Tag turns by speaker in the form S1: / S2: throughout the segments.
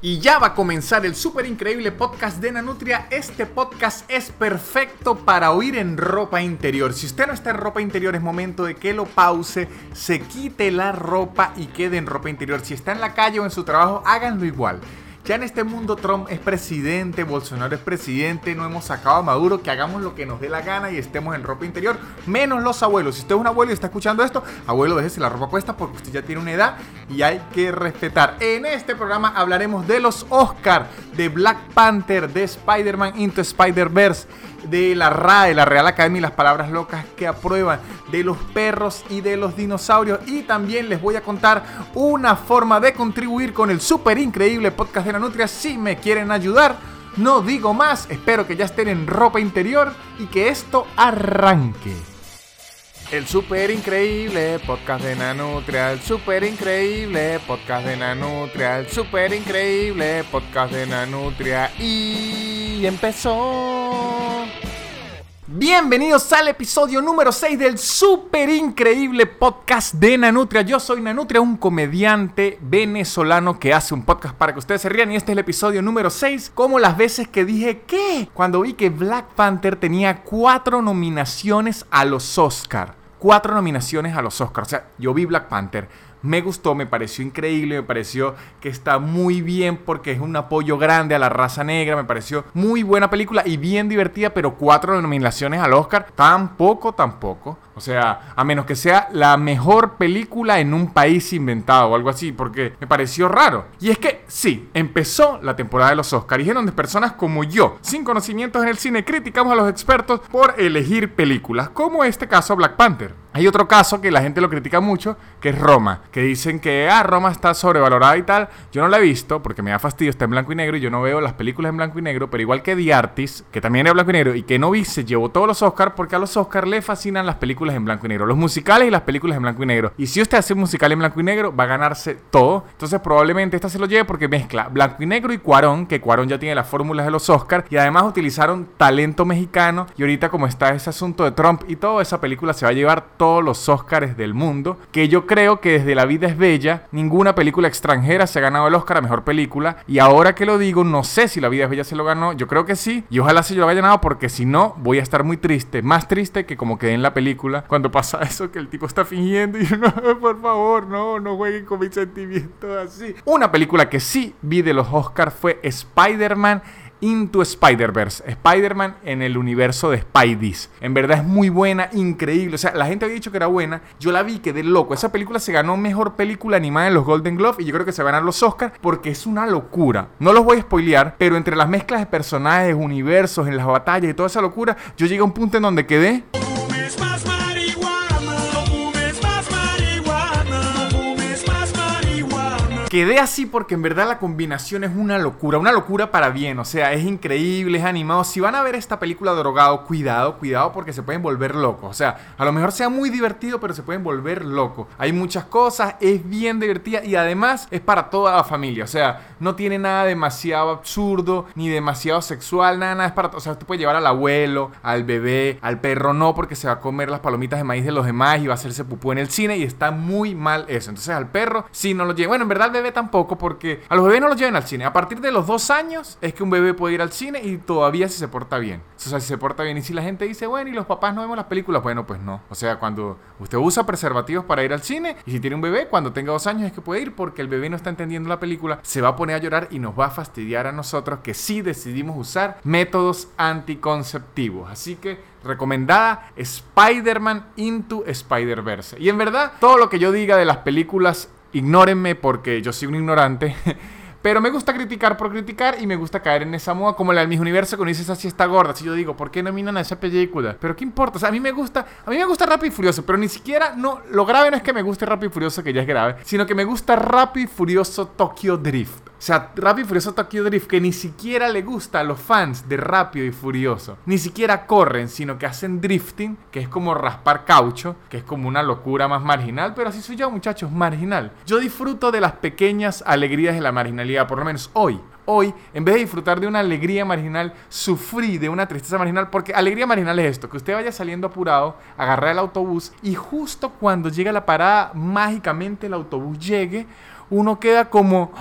S1: Y ya va a comenzar el súper increíble podcast de Nanutria. Este podcast es perfecto para oír en ropa interior. Si usted no está en ropa interior, es momento de que lo pause, se quite la ropa y quede en ropa interior. Si está en la calle o en su trabajo, háganlo igual. Ya en este mundo Trump es presidente, Bolsonaro es presidente, no hemos sacado a Maduro, que hagamos lo que nos dé la gana y estemos en ropa interior, menos los abuelos. Si usted es un abuelo y está escuchando esto, abuelo, déjese la ropa puesta porque usted ya tiene una edad y hay que respetar. En este programa hablaremos de los Oscar, de Black Panther, de Spider-Man Into Spider-Verse de la RAE, la Real Academia y las palabras locas que aprueban, de los perros y de los dinosaurios. Y también les voy a contar una forma de contribuir con el súper increíble podcast de la Nutria si me quieren ayudar. No digo más, espero que ya estén en ropa interior y que esto arranque. El super increíble podcast de Nanutria, el super increíble podcast de Nanutria, el super increíble podcast de Nanutria y empezó. Bienvenidos al episodio número 6 del super increíble podcast de Nanutria. Yo soy Nanutria, un comediante venezolano que hace un podcast para que ustedes se rían y este es el episodio número 6, como las veces que dije que cuando vi que Black Panther tenía cuatro nominaciones a los Oscar cuatro nominaciones a los Oscars. O sea, yo vi Black Panther, me gustó, me pareció increíble, me pareció que está muy bien porque es un apoyo grande a la raza negra, me pareció muy buena película y bien divertida, pero cuatro nominaciones al Oscar, tampoco, tampoco. O sea, a menos que sea la mejor película en un país inventado o algo así, porque me pareció raro. Y es que sí, empezó la temporada de los Oscars y es donde personas como yo, sin conocimientos en el cine, criticamos a los expertos por elegir películas, como este caso Black Panther. Hay otro caso que la gente lo critica mucho, que es Roma, que dicen que ah, Roma está sobrevalorada y tal. Yo no la he visto porque me da fastidio, está en blanco y negro y yo no veo las películas en blanco y negro, pero igual que The Artist, que también era blanco y negro y que no vi, se llevó todos los Oscars porque a los Oscars le fascinan las películas en blanco y negro. Los musicales y las películas en blanco y negro. Y si usted hace un musical en blanco y negro, va a ganarse todo. Entonces probablemente esta se lo lleve porque mezcla blanco y negro y Cuarón, que Cuarón ya tiene las fórmulas de los Oscars. Y además utilizaron talento mexicano. Y ahorita como está ese asunto de Trump y todo, esa película se va a llevar todos los Oscars del mundo. Que yo creo que desde La vida es bella, ninguna película extranjera se ha ganado el Oscar a Mejor Película. Y ahora que lo digo, no sé si La vida es bella se lo ganó. Yo creo que sí. Y ojalá se lo haya ganado porque si no, voy a estar muy triste. Más triste que como quedé en la película cuando pasa eso que el tipo está fingiendo y yo, no, por favor, no, no jueguen con mis sentimientos así. Una película que sí vi de los Oscars fue Spider-Man Into Spider-Verse, Spider-Man en el universo de Spideys. En verdad es muy buena, increíble. O sea, la gente había dicho que era buena. Yo la vi, quedé loco. Esa película se ganó mejor película animada en los Golden Globes y yo creo que se van a los Oscars porque es una locura. No los voy a spoilear, pero entre las mezclas de personajes, universos, en las batallas y toda esa locura, yo llegué a un punto en donde quedé. Quedé así porque en verdad la combinación es una locura, una locura para bien, o sea, es increíble, es animado. Si van a ver esta película drogado, cuidado, cuidado porque se pueden volver locos. O sea, a lo mejor sea muy divertido, pero se pueden volver locos. Hay muchas cosas, es bien divertida y además es para toda la familia. O sea, no tiene nada demasiado absurdo ni demasiado sexual, nada, nada es para, o sea, usted puede llevar al abuelo, al bebé, al perro no porque se va a comer las palomitas de maíz de los demás y va a hacerse pupú en el cine y está muy mal eso. Entonces al perro sí no lo lleva. Bueno, en verdad tampoco porque a los bebés no los llevan al cine. A partir de los dos años es que un bebé puede ir al cine y todavía si se porta bien. O sea, si se porta bien. Y si la gente dice, bueno, y los papás no vemos las películas, bueno, pues no. O sea, cuando usted usa preservativos para ir al cine y si tiene un bebé, cuando tenga dos años es que puede ir porque el bebé no está entendiendo la película, se va a poner a llorar y nos va a fastidiar a nosotros que sí decidimos usar métodos anticonceptivos. Así que recomendada Spider-Man Into Spider-Verse. Y en verdad, todo lo que yo diga de las películas ignórenme porque yo soy un ignorante. Pero me gusta criticar por criticar y me gusta caer en esa moda como la del mis universo cuando dices así está gorda. Si yo digo, ¿por qué nominan a esa película? Pero qué importa, o sea, a mí me gusta, a mí me gusta Rápido y Furioso, pero ni siquiera no lo grave no es que me guste Rápido y Furioso que ya es grave, sino que me gusta Rápido y Furioso Tokyo Drift. O sea, Rápido y Furioso Tokyo Drift que ni siquiera le gusta a los fans de Rápido y Furioso. Ni siquiera corren, sino que hacen drifting, que es como raspar caucho, que es como una locura más marginal, pero así soy yo, muchachos, marginal. Yo disfruto de las pequeñas alegrías de la marginalidad, por lo menos hoy. Hoy, en vez de disfrutar de una alegría marginal, sufrí de una tristeza marginal, porque alegría marginal es esto, que usted vaya saliendo apurado, agarrar el autobús y justo cuando llega la parada, mágicamente el autobús llegue, uno queda como...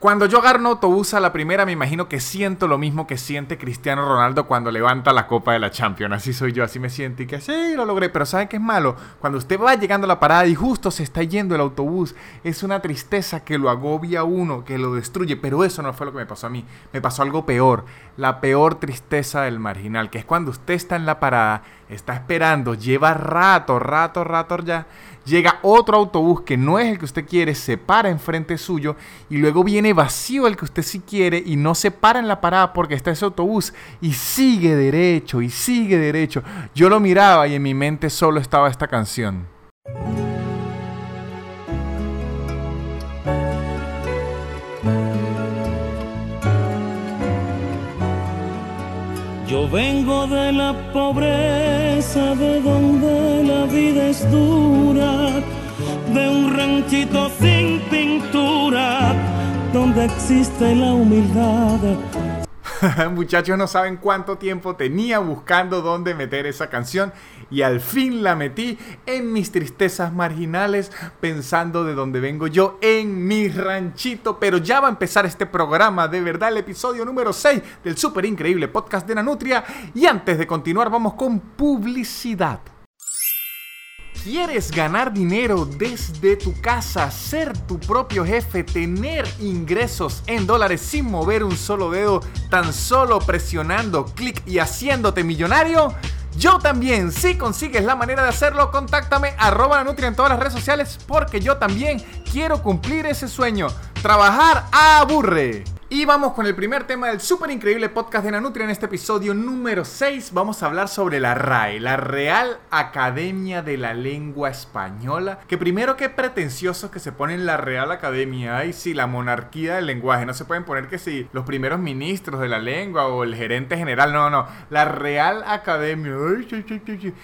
S1: Cuando yo agarro un autobús a la primera, me imagino que siento lo mismo que siente Cristiano Ronaldo cuando levanta la copa de la Champions. Así soy yo, así me siento y que sí, lo logré. Pero ¿saben qué es malo? Cuando usted va llegando a la parada y justo se está yendo el autobús, es una tristeza que lo agobia uno, que lo destruye. Pero eso no fue lo que me pasó a mí. Me pasó algo peor. La peor tristeza del marginal, que es cuando usted está en la parada, está esperando, lleva rato, rato, rato ya llega otro autobús que no es el que usted quiere, se para enfrente suyo y luego viene vacío el que usted sí quiere y no se para en la parada porque está ese autobús y sigue derecho y sigue derecho. Yo lo miraba y en mi mente solo estaba esta canción.
S2: Yo vengo de la pobreza, de donde la vida es dura, de un ranchito sin pintura, donde existe la humildad
S1: Muchachos no saben cuánto tiempo tenía buscando dónde meter esa canción y al fin la metí en mis tristezas marginales pensando de dónde vengo yo en mi ranchito. Pero ya va a empezar este programa, de verdad, el episodio número 6 del súper increíble podcast de Nanutria. Y antes de continuar vamos con publicidad. ¿Quieres ganar dinero desde tu casa, ser tu propio jefe, tener ingresos en dólares sin mover un solo dedo, tan solo presionando clic y haciéndote millonario? Yo también, si consigues la manera de hacerlo, contáctame arroba Nutria en todas las redes sociales porque yo también quiero cumplir ese sueño. Trabajar aburre. Y vamos con el primer tema del súper increíble podcast de Nanutria en este episodio número 6. Vamos a hablar sobre la RAE, la Real Academia de la Lengua Española. Que primero que pretenciosos que se ponen la Real Academia. Ay, sí, la monarquía del lenguaje. No se pueden poner que si los primeros ministros de la lengua o el gerente general. No, no. La Real Academia.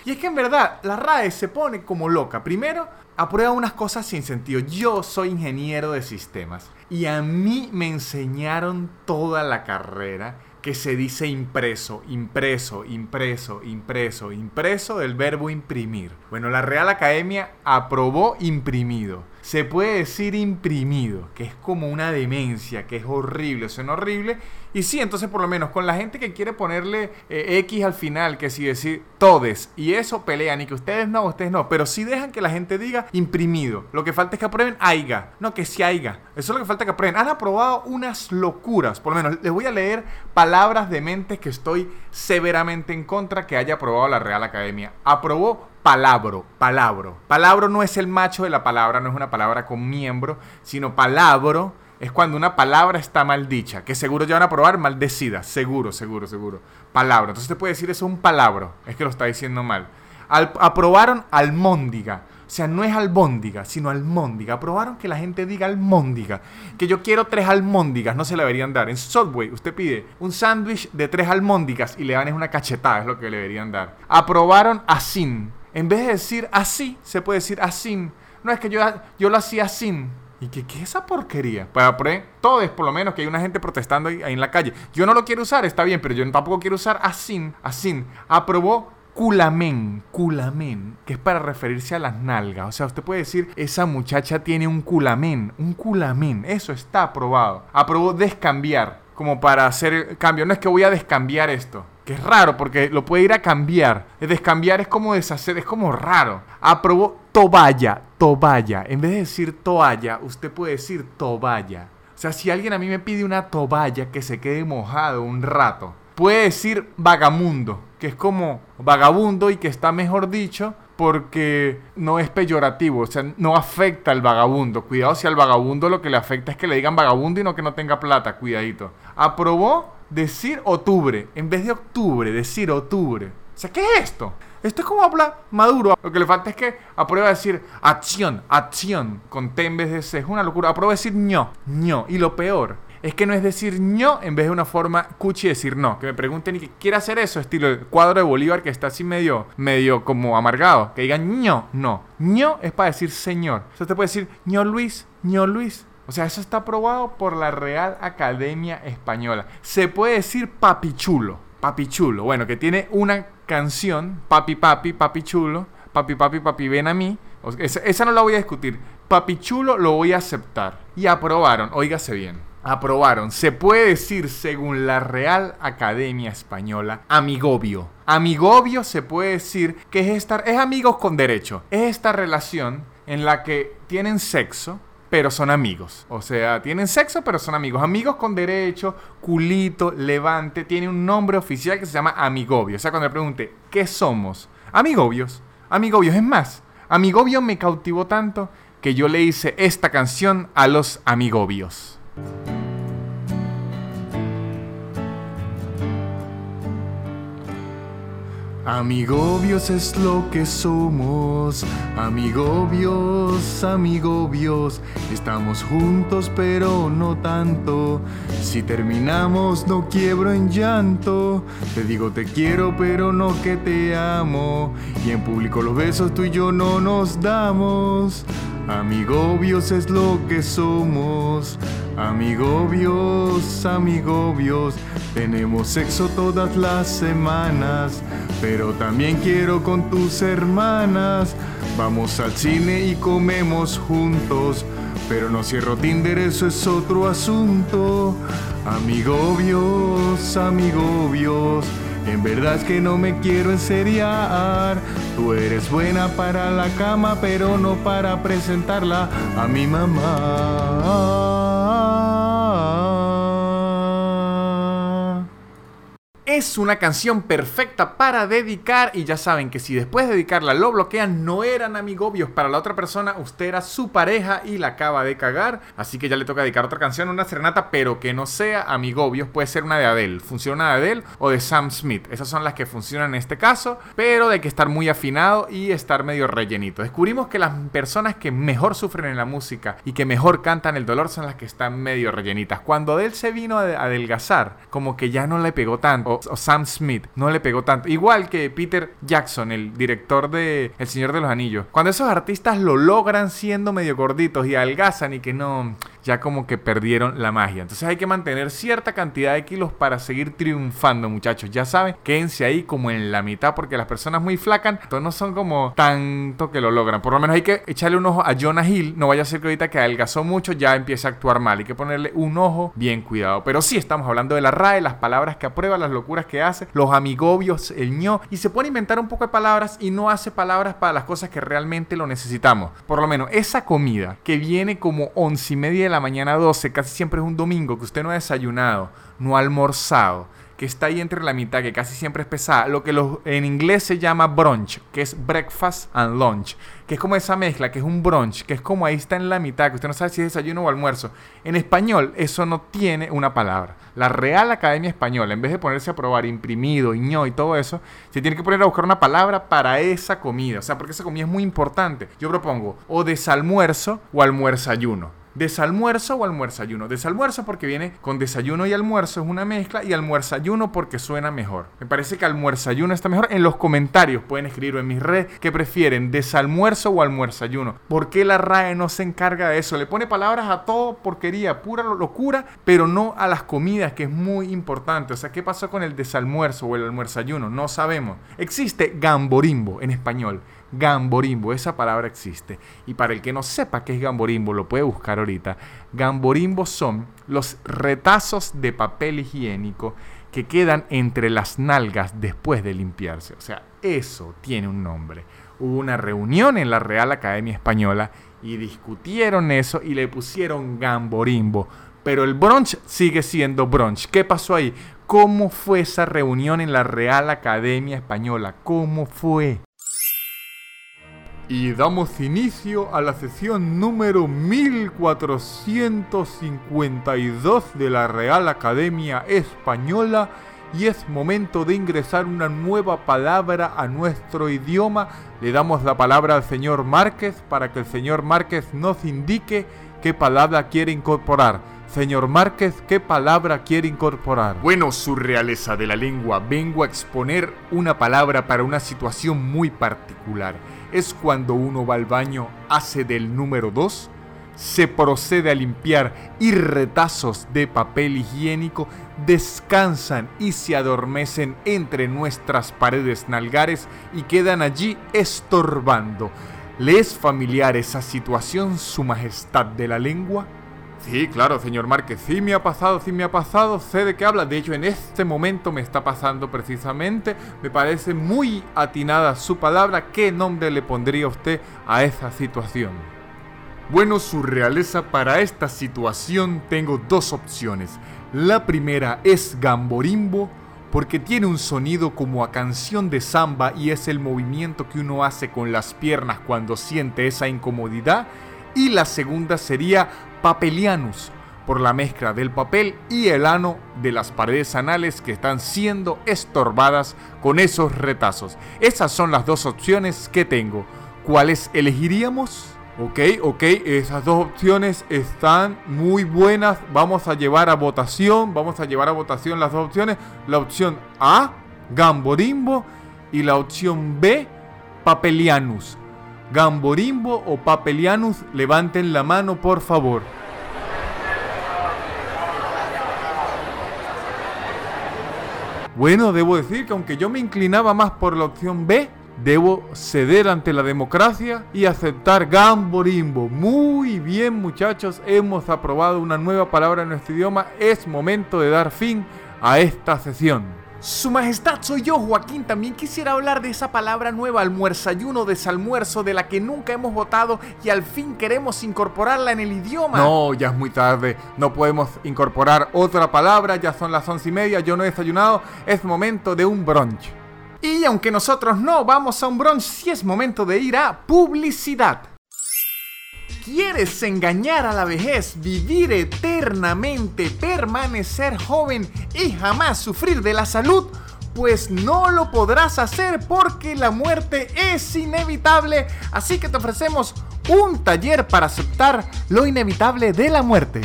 S1: y es que en verdad la RAE se pone como loca. Primero, aprueba unas cosas sin sentido. Yo soy ingeniero de sistemas y a mí me enseñaron toda la carrera que se dice impreso, impreso, impreso, impreso, impreso del verbo imprimir. Bueno, la Real Academia aprobó imprimido se puede decir imprimido, que es como una demencia, que es horrible, suena horrible. Y sí, entonces por lo menos con la gente que quiere ponerle eh, X al final, que si decir todes, y eso pelean, y que ustedes no, ustedes no, pero sí dejan que la gente diga imprimido. Lo que falta es que aprueben AIGA, no que si AIGA. Eso es lo que falta que aprueben. Han aprobado unas locuras, por lo menos les voy a leer palabras de mentes que estoy severamente en contra que haya aprobado la Real Academia. Aprobó palabro, palabro. Palabro no es el macho de la palabra, no es una palabra con miembro, sino palabro es cuando una palabra está mal dicha, que seguro ya van a probar maldecida, seguro, seguro, seguro. Palabra. Entonces te puede decir eso un palabro, es que lo está diciendo mal. aprobaron almóndiga. O sea, no es albóndiga, sino almóndiga. Aprobaron que la gente diga almóndiga. Que yo quiero tres almóndigas, no se le deberían dar. En Subway, usted pide un sándwich de tres almóndigas y le dan una cachetada, es lo que le deberían dar. Aprobaron asin. En vez de decir así, se puede decir así. No es que yo, yo lo hacía así. ¿Y qué, qué es esa porquería? Para poner todo es por lo menos que hay una gente protestando ahí, en la calle. Yo no lo quiero usar, está bien, pero yo tampoco quiero usar así, así. Aprobó culamen, culamen, que es para referirse a las nalgas. O sea, usted puede decir, esa muchacha tiene un culamen, un culamen. Eso está aprobado. Aprobó descambiar, como para hacer cambio. No es que voy a descambiar esto que es raro porque lo puede ir a cambiar. Descambiar es como deshacer, es como raro. Aprobó toballa, toballa. En vez de decir toalla, usted puede decir toballa. O sea, si alguien a mí me pide una toballa que se quede mojado un rato, puede decir vagamundo, que es como vagabundo y que está mejor dicho porque no es peyorativo, o sea, no afecta al vagabundo. Cuidado si al vagabundo lo que le afecta es que le digan vagabundo y no que no tenga plata, cuidadito. Aprobó decir octubre, en vez de octubre, decir octubre. O sea, ¿qué es esto? Esto es como habla Maduro. Lo que le falta es que aprueba decir acción, acción, con T en vez de C. Es una locura. Aprueba decir ño, ño. Y lo peor es que no es decir ño en vez de una forma cuchi decir no. Que me pregunten y que quiere hacer eso, estilo el cuadro de Bolívar que está así medio, medio como amargado. Que digan ño, no. ño es para decir señor. O te puede decir ño Luis, ño Luis. O sea, eso está aprobado por la Real Academia Española. Se puede decir papichulo, papichulo. Bueno, que tiene una canción, papi papi, papi chulo, papi papi, papi ven a mí. esa, no la voy a discutir. Papichulo lo voy a aceptar. Y aprobaron, óigase bien aprobaron. Se puede decir, según la Real Academia Española, amigobio. Amigobio se puede decir que es estar, es amigos con derecho. Es esta relación en la que tienen sexo, pero son amigos. O sea, tienen sexo, pero son amigos. Amigos con derecho, culito, levante. Tiene un nombre oficial que se llama amigobio. O sea, cuando le pregunte, ¿qué somos? Amigobios. Amigobios. Es más, amigobio me cautivó tanto que yo le hice esta canción a los amigobios. Amigobios es lo que somos, amigobios, amigobios, estamos juntos pero no tanto, si terminamos no quiebro en llanto, te digo te quiero pero no que te amo, y en público los besos tú y yo no nos damos, amigobios es lo que somos, amigobios, amigobios, tenemos sexo todas las semanas, pero también quiero con tus hermanas. Vamos al cine y comemos juntos, pero no cierro Tinder, eso es otro asunto. Amigobios, amigobios, en verdad es que no me quiero enseriar. Tú eres buena para la cama, pero no para presentarla a mi mamá. Es una canción perfecta para dedicar y ya saben que si después de dedicarla lo bloquean, no eran amigobios para la otra persona, usted era su pareja y la acaba de cagar, así que ya le toca dedicar otra canción, una serenata, pero que no sea amigobios, puede ser una de Adele, funciona de Adele o de Sam Smith, esas son las que funcionan en este caso, pero hay que estar muy afinado y estar medio rellenito. Descubrimos que las personas que mejor sufren en la música y que mejor cantan el dolor son las que están medio rellenitas. Cuando Adele se vino a adelgazar, como que ya no le pegó tanto o, Sam Smith no le pegó tanto. Igual que Peter Jackson, el director de El Señor de los Anillos. Cuando esos artistas lo logran siendo medio gorditos y adelgazan y que no, ya como que perdieron la magia. Entonces hay que mantener cierta cantidad de kilos para seguir triunfando, muchachos. Ya saben, quédense ahí como en la mitad porque las personas muy flacas no son como tanto que lo logran. Por lo menos hay que echarle un ojo a Jonah Hill. No vaya a ser que ahorita que adelgazó mucho ya empiece a actuar mal. Hay que ponerle un ojo bien cuidado. Pero sí estamos hablando de la RAE, las palabras que aprueba, las locuras que hace, los amigobios, el ño, y se pone a inventar un poco de palabras y no hace palabras para las cosas que realmente lo necesitamos. Por lo menos esa comida que viene como once y media de la mañana, 12, casi siempre es un domingo, que usted no ha desayunado, no ha almorzado que está ahí entre la mitad, que casi siempre es pesada, lo que en inglés se llama brunch, que es breakfast and lunch, que es como esa mezcla, que es un brunch, que es como ahí está en la mitad, que usted no sabe si es desayuno o almuerzo. En español eso no tiene una palabra. La Real Academia Española, en vez de ponerse a probar imprimido, ño y todo eso, se tiene que poner a buscar una palabra para esa comida, o sea, porque esa comida es muy importante. Yo propongo o desalmuerzo o almuerzayuno desalmuerzo o almuerzayuno. Desalmuerzo porque viene con desayuno y almuerzo, es una mezcla, y almuerzayuno porque suena mejor. Me parece que almuerzayuno está mejor. En los comentarios pueden escribir en mis redes que prefieren desalmuerzo o almuerzayuno. ¿Por qué la RAE no se encarga de eso? Le pone palabras a todo porquería, pura locura, pero no a las comidas, que es muy importante. O sea, ¿qué pasó con el desalmuerzo o el almuerzayuno? No sabemos. Existe gamborimbo en español Gamborimbo, esa palabra existe. Y para el que no sepa qué es gamborimbo, lo puede buscar ahorita. Gamborimbo son los retazos de papel higiénico que quedan entre las nalgas después de limpiarse. O sea, eso tiene un nombre. Hubo una reunión en la Real Academia Española y discutieron eso y le pusieron gamborimbo. Pero el brunch sigue siendo brunch. ¿Qué pasó ahí? ¿Cómo fue esa reunión en la Real Academia Española? ¿Cómo fue? Y damos inicio a la sesión número 1452 de la Real Academia Española y es momento de ingresar una nueva palabra a nuestro idioma. Le damos la palabra al señor Márquez para que el señor Márquez nos indique qué palabra quiere incorporar. Señor Márquez, ¿qué palabra quiere incorporar? Bueno, su realeza de la lengua, vengo a exponer una palabra para una situación muy particular es cuando uno va al baño, hace del número 2, se procede a limpiar y retazos de papel higiénico descansan y se adormecen entre nuestras paredes nalgares y quedan allí estorbando. ¿Le es familiar esa situación, Su Majestad de la Lengua? Sí, claro, señor Márquez, sí me ha pasado, sí me ha pasado, sé de qué habla. De hecho, en este momento me está pasando precisamente. Me parece muy atinada su palabra. ¿Qué nombre le pondría usted a esa situación? Bueno, su realeza, para esta situación tengo dos opciones. La primera es Gamborimbo, porque tiene un sonido como a canción de samba y es el movimiento que uno hace con las piernas cuando siente esa incomodidad. Y la segunda sería Papelianus, por la mezcla del papel y el ano de las paredes anales que están siendo estorbadas con esos retazos. Esas son las dos opciones que tengo. ¿Cuáles elegiríamos? Ok, ok, esas dos opciones están muy buenas. Vamos a llevar a votación, vamos a llevar a votación las dos opciones. La opción A, Gamborimbo, y la opción B, Papelianus. Gamborimbo o Papelianus, levanten la mano por favor. Bueno, debo decir que aunque yo me inclinaba más por la opción B, debo ceder ante la democracia y aceptar Gamborimbo. Muy bien muchachos, hemos aprobado una nueva palabra en nuestro idioma. Es momento de dar fin a esta sesión. Su Majestad, soy yo, Joaquín. También quisiera hablar de esa palabra nueva, almuerzayuno, desalmuerzo, de la que nunca hemos votado y al fin queremos incorporarla en el idioma. No, ya es muy tarde. No podemos incorporar otra palabra. Ya son las once y media. Yo no he desayunado. Es momento de un brunch. Y aunque nosotros no vamos a un brunch, sí es momento de ir a publicidad. ¿Quieres engañar a la vejez, vivir eternamente, permanecer joven y jamás sufrir de la salud? Pues no lo podrás hacer porque la muerte es inevitable. Así que te ofrecemos un taller para aceptar lo inevitable de la muerte.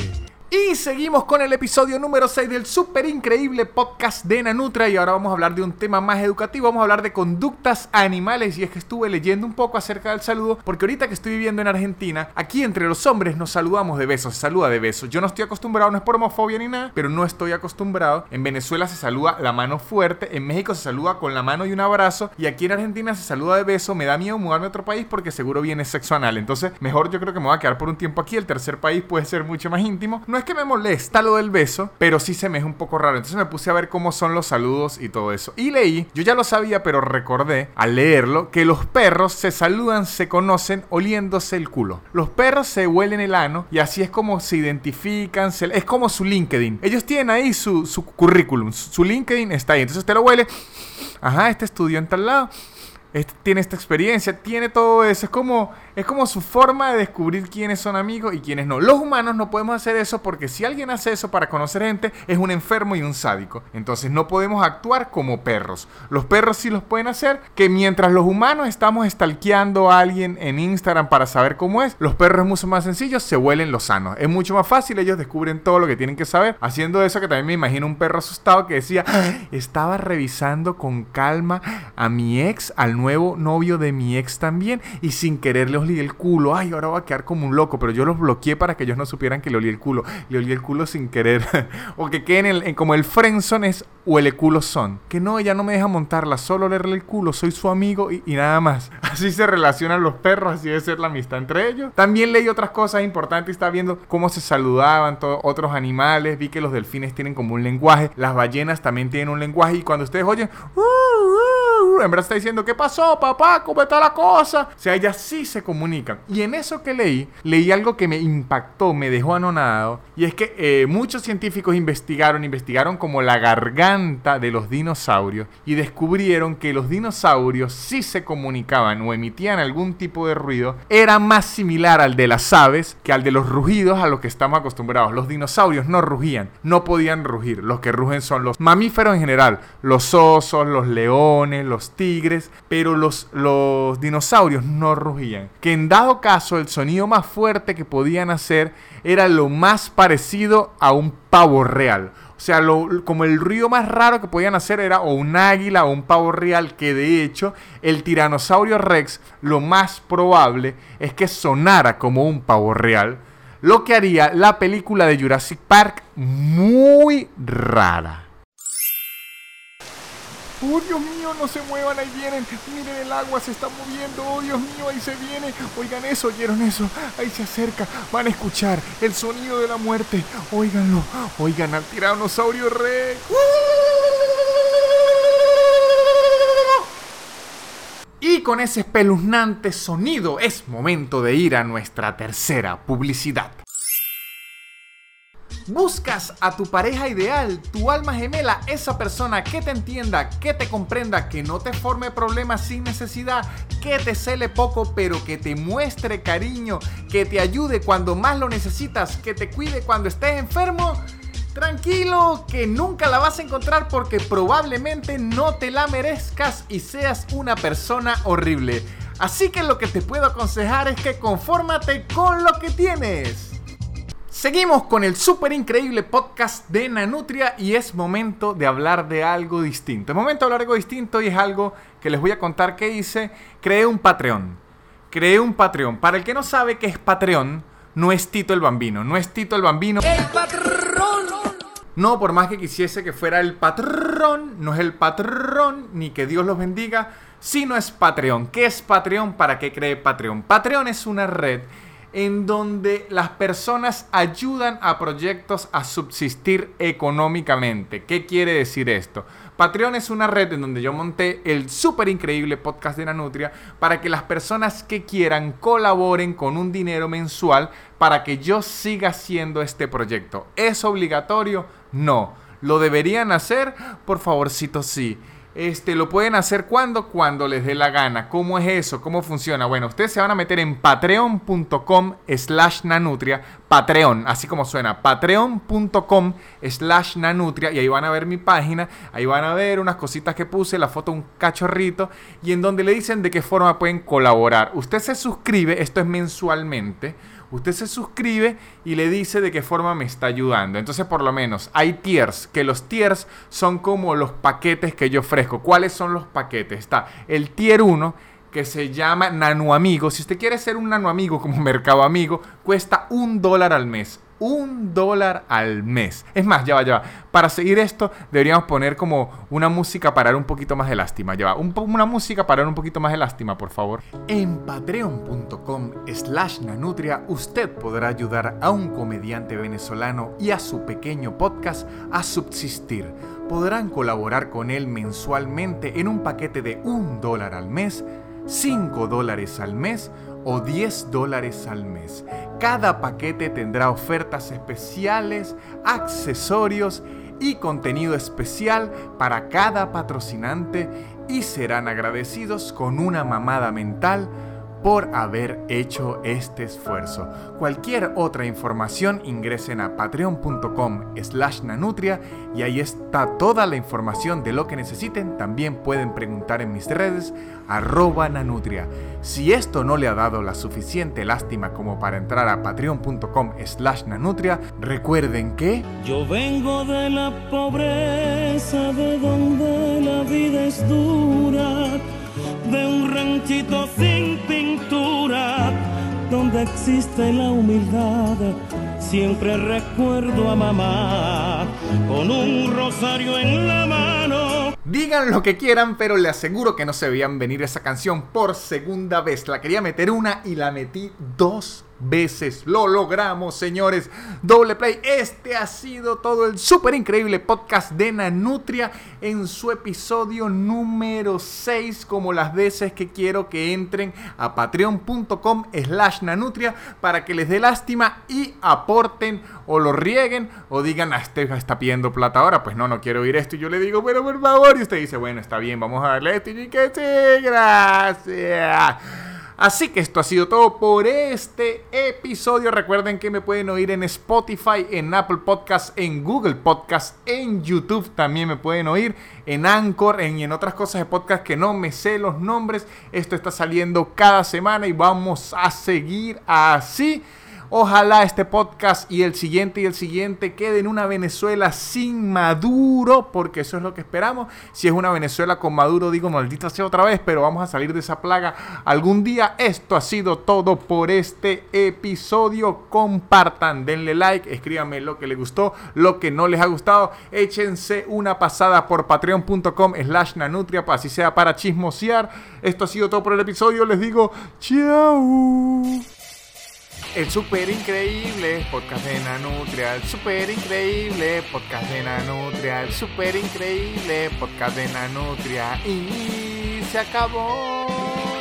S1: Y seguimos con el episodio número 6 del súper increíble podcast de Nanutra y ahora vamos a hablar de un tema más educativo, vamos a hablar de conductas animales y es que estuve leyendo un poco acerca del saludo porque ahorita que estoy viviendo en Argentina, aquí entre los hombres nos saludamos de besos, se saluda de besos. Yo no estoy acostumbrado, no es por homofobia ni nada, pero no estoy acostumbrado. En Venezuela se saluda la mano fuerte, en México se saluda con la mano y un abrazo y aquí en Argentina se saluda de beso. Me da miedo mudarme a otro país porque seguro viene sexo anal. Entonces, mejor yo creo que me voy a quedar por un tiempo aquí. El tercer país puede ser mucho más íntimo. No es que me molesta lo del beso, pero sí se me es un poco raro. Entonces me puse a ver cómo son los saludos y todo eso. Y leí, yo ya lo sabía, pero recordé al leerlo, que los perros se saludan, se conocen oliéndose el culo. Los perros se huelen el ano y así es como se identifican, es como su LinkedIn. Ellos tienen ahí su, currículum, su LinkedIn está ahí. Entonces usted lo huele, ajá, este estudió en tal lado este, tiene esta experiencia, tiene todo eso. Es como, es como su forma de descubrir quiénes son amigos y quiénes no. Los humanos no podemos hacer eso porque si alguien hace eso para conocer gente, es un enfermo y un sádico. Entonces no podemos actuar como perros. Los perros sí los pueden hacer, que mientras los humanos estamos stalkeando a alguien en Instagram para saber cómo es, los perros es mucho más sencillo, se huelen los sanos. Es mucho más fácil, ellos descubren todo lo que tienen que saber. Haciendo eso que también me imagino un perro asustado que decía, "Ah, estaba revisando con calma a mi ex, al nuevo novio de mi ex también y sin querer le olí el culo. Ay, ahora va a quedar como un loco, pero yo los bloqueé para que ellos no supieran que le olí el culo. Le olí el culo sin querer. o que queden en, como el friendzone es huele culo son. Que no, ella no me deja montarla, solo olerle el culo, soy su amigo y, y nada más. Así se relacionan los perros, así debe ser la amistad entre ellos. También leí otras cosas importantes, estaba viendo cómo se saludaban todos otros animales, vi que los delfines tienen como un lenguaje, las ballenas también tienen un lenguaje y cuando ustedes oyen... "Uh, uh", verdad está diciendo, ¿qué pasó, papá? ¿Cómo está la cosa? O sea, ellas sí se comunican. Y en eso que leí, leí algo que me impactó, me dejó anonadado. Y es que eh, muchos científicos investigaron, investigaron como la garganta de los dinosaurios y descubrieron que los dinosaurios sí se comunicaban o emitían algún tipo de ruido. Era más similar al de las aves que al de los rugidos a los que estamos acostumbrados. Los dinosaurios no rugían, no podían rugir. Los que rugen son los mamíferos en general, los osos, los leones, los tigres, pero los, los dinosaurios no rugían. Que en dado caso el sonido más fuerte que podían hacer era lo más parecido a un pavo real. O sea, lo- como el ruido más raro que podían hacer era o un águila o un pavo real, que de hecho el tiranosaurio rex lo más probable es que sonara como un pavo real, lo que haría la película de Jurassic Park muy rara. ¡Oh, Dios mío, no se muevan! Ahí vienen. Miren, el agua se está moviendo. ¡Oh, Dios mío, ahí se viene! Oigan eso, ¿oyeron eso? Ahí se acerca. Van a escuchar el sonido de la muerte. Óiganlo. Oigan al tiranosaurio rex. Y con ese espeluznante sonido es momento de ir a nuestra tercera publicidad. Buscas a tu pareja ideal, tu alma gemela, esa persona que te entienda, que te comprenda, que no te forme problemas sin necesidad, que te cele poco pero que te muestre cariño, que te ayude cuando más lo necesitas, que te cuide cuando estés enfermo. Tranquilo, que nunca la vas a encontrar porque probablemente no te la merezcas y seas una persona horrible. Así que lo que te puedo aconsejar es que confórmate con lo que tienes. Seguimos con el súper increíble podcast de Nanutria y es momento de hablar de algo distinto. Es momento de hablar de algo distinto y es algo que les voy a contar que hice. Creé un Patreon. Creé un Patreon. Para el que no sabe qué es Patreon, no es Tito el Bambino. No es Tito el Bambino.
S2: El patrón.
S1: No, por más que quisiese que fuera el patrón, no es el patrón, ni que Dios los bendiga, sino es Patreon. ¿Qué es Patreon? ¿Para qué cree Patreon? Patreon es una red en donde las personas ayudan a proyectos a subsistir económicamente. ¿Qué quiere decir esto? Patreon es una red en donde yo monté el súper increíble podcast de la Nutria para que las personas que quieran colaboren con un dinero mensual para que yo siga haciendo este proyecto. ¿Es obligatorio? No. ¿Lo deberían hacer? Por favorcito, sí. Este, lo pueden hacer cuando, cuando les dé la gana. ¿Cómo es eso? ¿Cómo funciona? Bueno, ustedes se van a meter en patreon.com slash nanutria. Patreon, así como suena. Patreon.com slash nanutria. Y ahí van a ver mi página. Ahí van a ver unas cositas que puse, la foto un cachorrito. Y en donde le dicen de qué forma pueden colaborar. Usted se suscribe, esto es mensualmente usted se suscribe y le dice de qué forma me está ayudando. Entonces, por lo menos, hay tiers, que los tiers son como los paquetes que yo ofrezco. ¿Cuáles son los paquetes? Está el tier 1 que se llama Nano Amigo. Si usted quiere ser un Nano Amigo como Mercado Amigo, cuesta un dólar al mes un dólar al mes. Es más, ya va, ya va. Para seguir esto, deberíamos poner como una música para dar un poquito más de lástima. Ya va, una música para dar un poquito más de lástima, por favor. En patreon.com slash nanutria, usted podrá ayudar a un comediante venezolano y a su pequeño podcast a subsistir. Podrán colaborar con él mensualmente en un paquete de un dólar al mes, 5 dólares al mes o 10 dólares al mes. Cada paquete tendrá ofertas especiales, accesorios y contenido especial para cada patrocinante y serán agradecidos con una mamada mental por haber hecho este esfuerzo. Cualquier otra información ingresen a patreon.com slash nanutria y ahí está toda la información de lo que necesiten. También pueden preguntar en mis redes arroba nanutria. Si esto no le ha dado la suficiente lástima como para entrar a patreon.com slash nanutria, recuerden que...
S2: Yo vengo de la pobreza, de donde la vida es dura de un ranchito sin pintura, donde existe la humildad. Siempre recuerdo a mamá con un rosario en la mano.
S1: Digan lo que quieran, pero le aseguro que no se veían venir esa canción por segunda vez. La quería meter una y la metí dos veces. Lo logramos, señores. Doble play. Este ha sido todo el súper increíble podcast de Nanutria en su episodio número 6. Como las veces que quiero que entren a patreon.com slash nanutria para que les dé lástima y aporten o lo rieguen o digan, ah, este está pidiendo plata ahora. Pues no, no quiero oír esto. Y yo le digo, bueno, por favor. Y usted dice, bueno, está bien, vamos a darle esto. Y que sí, gracias. Así que esto ha sido todo por este episodio. Recuerden que me pueden oír en Spotify, en Apple Podcast, en Google Podcast, en YouTube también me pueden oír, en Anchor en, en otras cosas de podcast que no me sé los nombres. Esto está saliendo cada semana y vamos a seguir así. Ojalá este podcast y el siguiente y el siguiente quede en una Venezuela sin Maduro, porque eso es lo que esperamos. Si es una Venezuela con Maduro, digo, maldita sea otra vez, pero vamos a salir de esa plaga algún día. Esto ha sido todo por este episodio. Compartan, denle like, escríbanme lo que les gustó, lo que no les ha gustado. Échense una pasada por patreon.com slash nanutria, así sea para chismosear. Esto ha sido todo por el episodio. Les digo, chao. El super increíble podcast de Nanutria, el super increíble podcast de Nanutria, el super increíble podcast de Nanutria y se acabó.